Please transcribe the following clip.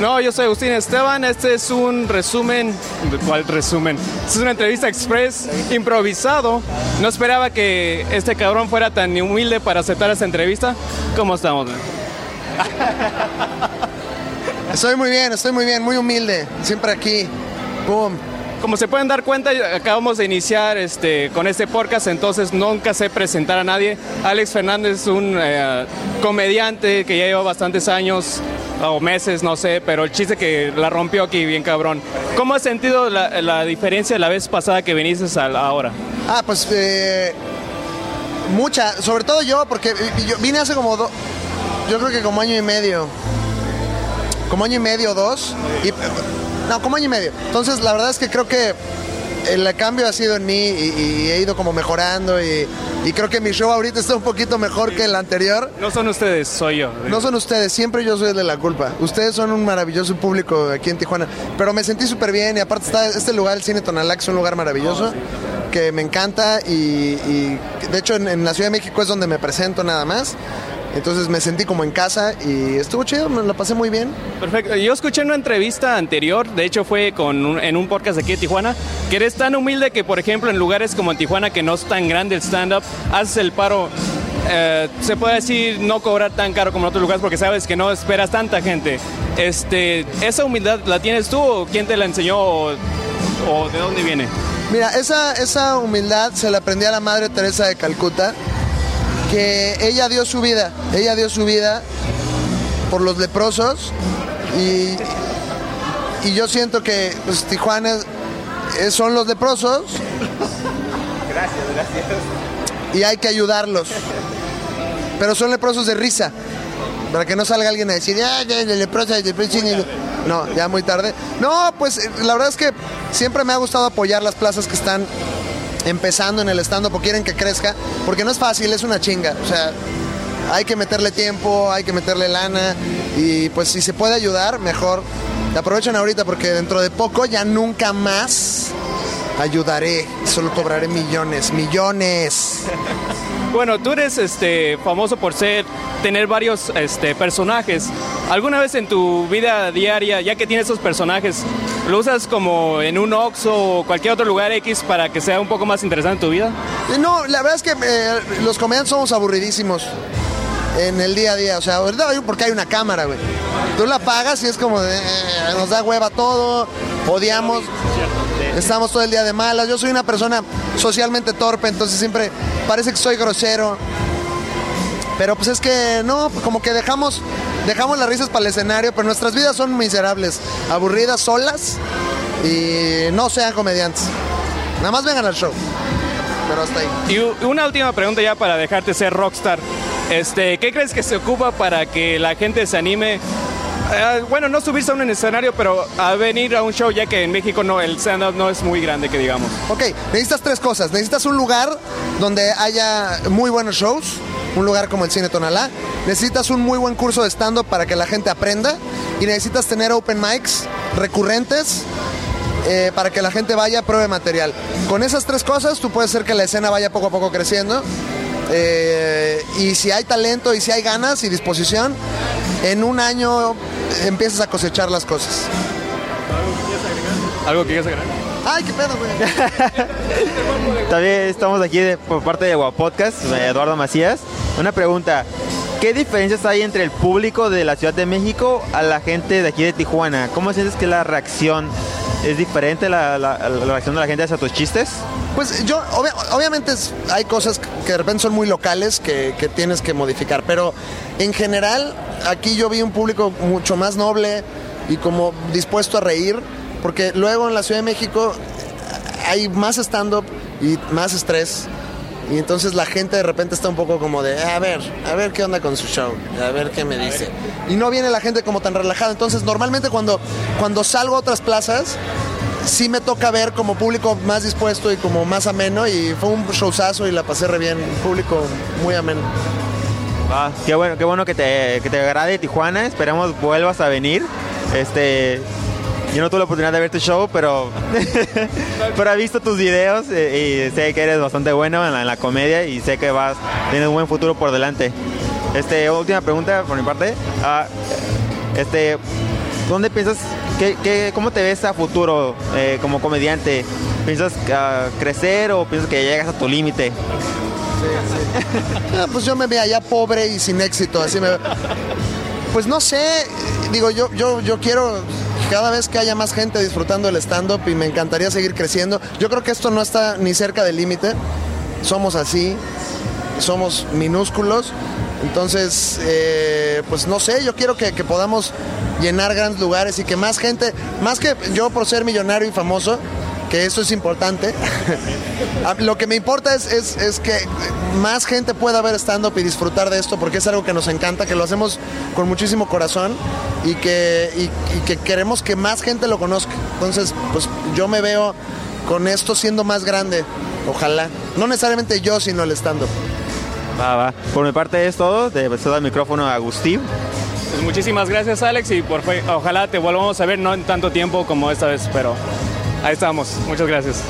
No, yo soy Agustín Esteban. Este es un resumen. ¿Cuál resumen? Es una entrevista express improvisado. No esperaba que este cabrón fuera tan humilde para aceptar esta entrevista. ¿Cómo estamos? Estoy muy bien, estoy muy bien, muy humilde. Siempre aquí. Boom. Como se pueden dar cuenta, acabamos de iniciar este, con este podcast, entonces nunca sé presentar a nadie. Alex Fernández es un eh, comediante que ya lleva bastantes años o meses, no sé, pero el chiste que la rompió aquí bien cabrón. ¿Cómo has sentido la, la diferencia de la vez pasada que viniste a ahora? Ah, pues eh, mucha, sobre todo yo, porque yo vine hace como dos, yo creo que como año y medio, como año y medio, dos, y, no, como año y medio. Entonces, la verdad es que creo que el cambio ha sido en mí y, y he ido como mejorando y, y creo que mi show ahorita está un poquito mejor que el anterior. No son ustedes, soy yo. No son ustedes, siempre yo soy el de la culpa. Ustedes son un maravilloso público aquí en Tijuana. Pero me sentí súper bien y aparte está este lugar, el Cine Tonalá, que es un lugar maravilloso, que me encanta y, y de hecho en, en la Ciudad de México es donde me presento nada más. Entonces me sentí como en casa y estuvo chido, me la pasé muy bien. Perfecto. Yo escuché en una entrevista anterior, de hecho fue con un- en un podcast de aquí de Tijuana, que eres tan humilde que, por ejemplo, en lugares como en Tijuana, que no es tan grande el stand-up, haces el paro, eh, se puede decir, no cobrar tan caro como en otros lugares porque sabes que no esperas tanta gente. Este, ¿Esa humildad la tienes tú o quién te la enseñó o, o de dónde viene? Mira, esa, esa humildad se la aprendí a la Madre Teresa de Calcuta, que ella dio su vida, ella dio su vida por los leprosos y, y yo siento que pues, Tijuana son los leprosos. Gracias, gracias. Y hay que ayudarlos. Pero son leprosos de risa. Para que no salga alguien a decir, ya, ya, el leproso, el leproso". No, ya muy tarde. No, pues eh, la verdad es que siempre me ha gustado apoyar las plazas que están empezando en el stand-up o quieren que crezca, porque no es fácil, es una chinga. O sea, hay que meterle tiempo, hay que meterle lana y pues si se puede ayudar, mejor. Aprovechen ahorita porque dentro de poco ya nunca más ayudaré, solo cobraré millones, millones. Bueno, tú eres este, famoso por ser, tener varios este, personajes. ¿Alguna vez en tu vida diaria, ya que tienes esos personajes, lo usas como en un Oxxo o cualquier otro lugar X para que sea un poco más interesante tu vida? No, la verdad es que eh, los comediantes somos aburridísimos en el día a día. O sea, ahorita porque hay una cámara, güey. Tú la pagas y es como de, eh, nos da hueva todo, odiamos, estamos todo el día de malas. Yo soy una persona socialmente torpe, entonces siempre parece que soy grosero. Pero pues es que no, como que dejamos, dejamos las risas para el escenario, pero nuestras vidas son miserables, aburridas, solas y no sean comediantes. Nada más vengan al show. Pero hasta ahí. Y una última pregunta ya para dejarte ser rockstar. Este, ¿Qué crees que se ocupa para que la gente se anime? eh, bueno, no subirse a un escenario, pero a venir a un show, ya que en México no, el stand-up no es muy grande, que digamos. Ok, necesitas tres cosas. Necesitas un lugar donde haya muy buenos shows, un lugar como el Cine Tonalá. Necesitas un muy buen curso de stand-up para que la gente aprenda. Y necesitas tener open mics recurrentes eh, para que la gente vaya, pruebe material. Con esas tres cosas, tú puedes hacer que la escena vaya poco a poco creciendo. Eh, y si hay talento y si hay ganas y disposición, en un año empiezas a cosechar las cosas. ¿Algo que quieras agregar? Ay, qué pedo, güey. También estamos aquí de- por parte de Guapodcast, Eduardo Macías. Una pregunta, ¿qué diferencias hay entre el público de la Ciudad de México a la gente de aquí de Tijuana? ¿Cómo sientes que la reacción es diferente, la, la- reacción de la gente hacia tus chistes? Pues yo, obvia- obviamente hay cosas que de repente son muy locales que, que tienes que modificar, pero en general aquí yo vi un público mucho más noble y como dispuesto a reír, porque luego en la Ciudad de México hay más stand-up y más estrés. Y entonces la gente de repente está un poco como de, a ver, a ver qué onda con su show, a ver qué me dice. Y no viene la gente como tan relajada. Entonces normalmente cuando, cuando salgo a otras plazas, sí me toca ver como público más dispuesto y como más ameno y fue un showzazo y la pasé re bien, público muy ameno. Qué bueno, qué bueno que te, que te agrade Tijuana, esperemos vuelvas a venir. Este, yo no tuve la oportunidad de ver tu show, pero, pero he visto tus videos eh, y sé que eres bastante bueno en la, en la comedia y sé que vas, tienes un buen futuro por delante. Este, última pregunta por mi parte. Ah, este, ¿dónde piensas, que, que, cómo te ves a futuro eh, como comediante? ¿Piensas uh, crecer o piensas que llegas a tu límite? Ah, pues yo me veo allá pobre y sin éxito, así me Pues no sé, digo, yo, yo, yo quiero cada vez que haya más gente disfrutando el stand-up y me encantaría seguir creciendo. Yo creo que esto no está ni cerca del límite. Somos así, somos minúsculos. Entonces, eh, pues no sé, yo quiero que, que, podamos llenar grandes lugares y que más gente, más que yo por ser millonario y famoso, que eso es importante. Lo que me importa es, es, es, que más gente pueda ver stand-up y disfrutar de esto, porque es algo que nos encanta, que lo hacemos con muchísimo corazón y que, y, y que queremos que más gente lo conozca. Entonces, pues yo me veo con esto siendo más grande, ojalá. No necesariamente yo, sino el stand-up. Va, va. Por mi parte es todo. Te cedo el micrófono a Agustín. Pues muchísimas gracias, Alex, y por ojalá te volvamos a ver no en tanto tiempo como esta vez, pero ahí estamos. Muchas gracias.